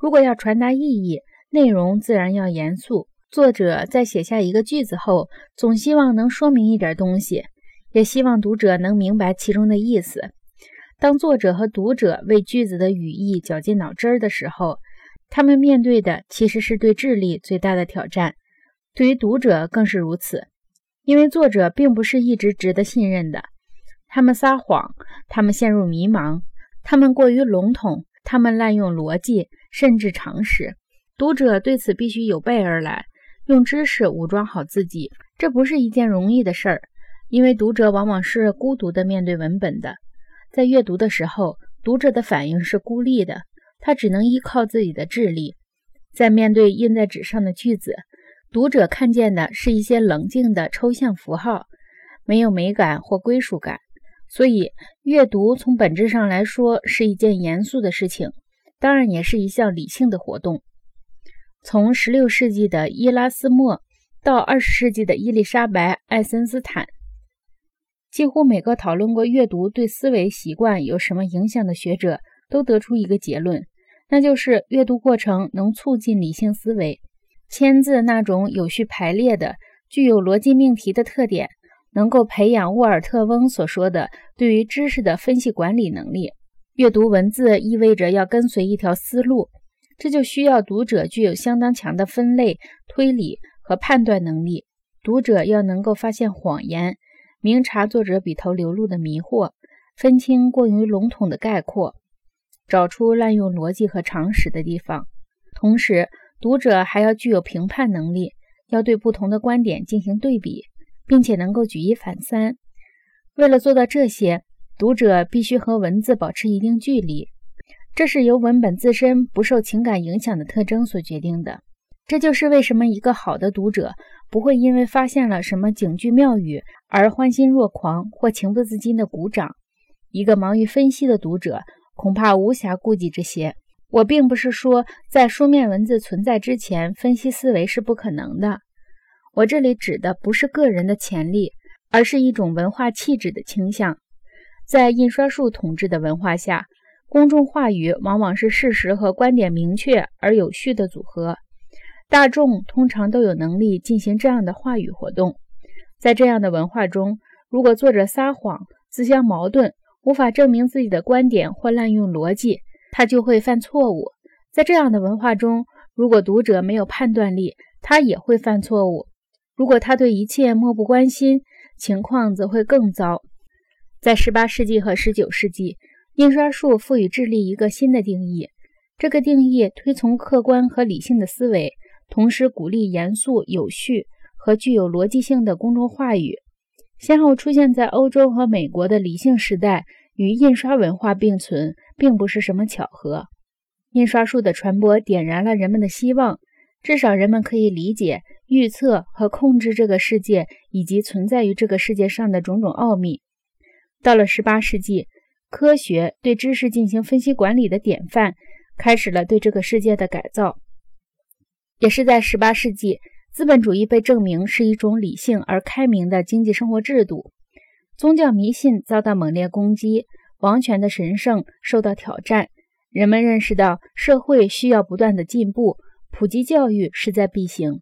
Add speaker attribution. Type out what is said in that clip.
Speaker 1: 如果要传达意义，内容自然要严肃。作者在写下一个句子后，总希望能说明一点东西，也希望读者能明白其中的意思。当作者和读者为句子的语义绞尽脑汁的时候，他们面对的其实是对智力最大的挑战。对于读者更是如此，因为作者并不是一直值得信任的。他们撒谎，他们陷入迷茫，他们过于笼统，他们滥用逻辑，甚至常识。读者对此必须有备而来。用知识武装好自己，这不是一件容易的事儿，因为读者往往是孤独的面对文本的。在阅读的时候，读者的反应是孤立的，他只能依靠自己的智力。在面对印在纸上的句子，读者看见的是一些冷静的抽象符号，没有美感或归属感。所以，阅读从本质上来说是一件严肃的事情，当然也是一项理性的活动。从16世纪的伊拉斯谟到20世纪的伊丽莎白·爱森斯坦，几乎每个讨论过阅读对思维习惯有什么影响的学者都得出一个结论，那就是阅读过程能促进理性思维。签字那种有序排列的、具有逻辑命题的特点，能够培养沃尔特·翁所说的对于知识的分析管理能力。阅读文字意味着要跟随一条思路。这就需要读者具有相当强的分类、推理和判断能力。读者要能够发现谎言，明察作者笔头流露的迷惑，分清过于笼统的概括，找出滥用逻辑和常识的地方。同时，读者还要具有评判能力，要对不同的观点进行对比，并且能够举一反三。为了做到这些，读者必须和文字保持一定距离。这是由文本自身不受情感影响的特征所决定的。这就是为什么一个好的读者不会因为发现了什么警句妙语而欢欣若狂或情不自禁地鼓掌。一个忙于分析的读者恐怕无暇顾及这些。我并不是说在书面文字存在之前，分析思维是不可能的。我这里指的不是个人的潜力，而是一种文化气质的倾向。在印刷术统治的文化下。公众话语往往是事实和观点明确而有序的组合，大众通常都有能力进行这样的话语活动。在这样的文化中，如果作者撒谎、自相矛盾、无法证明自己的观点或滥用逻辑，他就会犯错误。在这样的文化中，如果读者没有判断力，他也会犯错误。如果他对一切漠不关心，情况则会更糟。在18世纪和19世纪。印刷术赋予智力一个新的定义，这个定义推崇客观和理性的思维，同时鼓励严肃、有序和具有逻辑性的公众话语。先后出现在欧洲和美国的理性时代与印刷文化并存，并不是什么巧合。印刷术的传播点燃了人们的希望，至少人们可以理解、预测和控制这个世界以及存在于这个世界上的种种奥秘。到了18世纪。科学对知识进行分析管理的典范，开始了对这个世界的改造。也是在18世纪，资本主义被证明是一种理性而开明的经济生活制度。宗教迷信遭到猛烈攻击，王权的神圣受到挑战。人们认识到社会需要不断的进步，普及教育势在必行。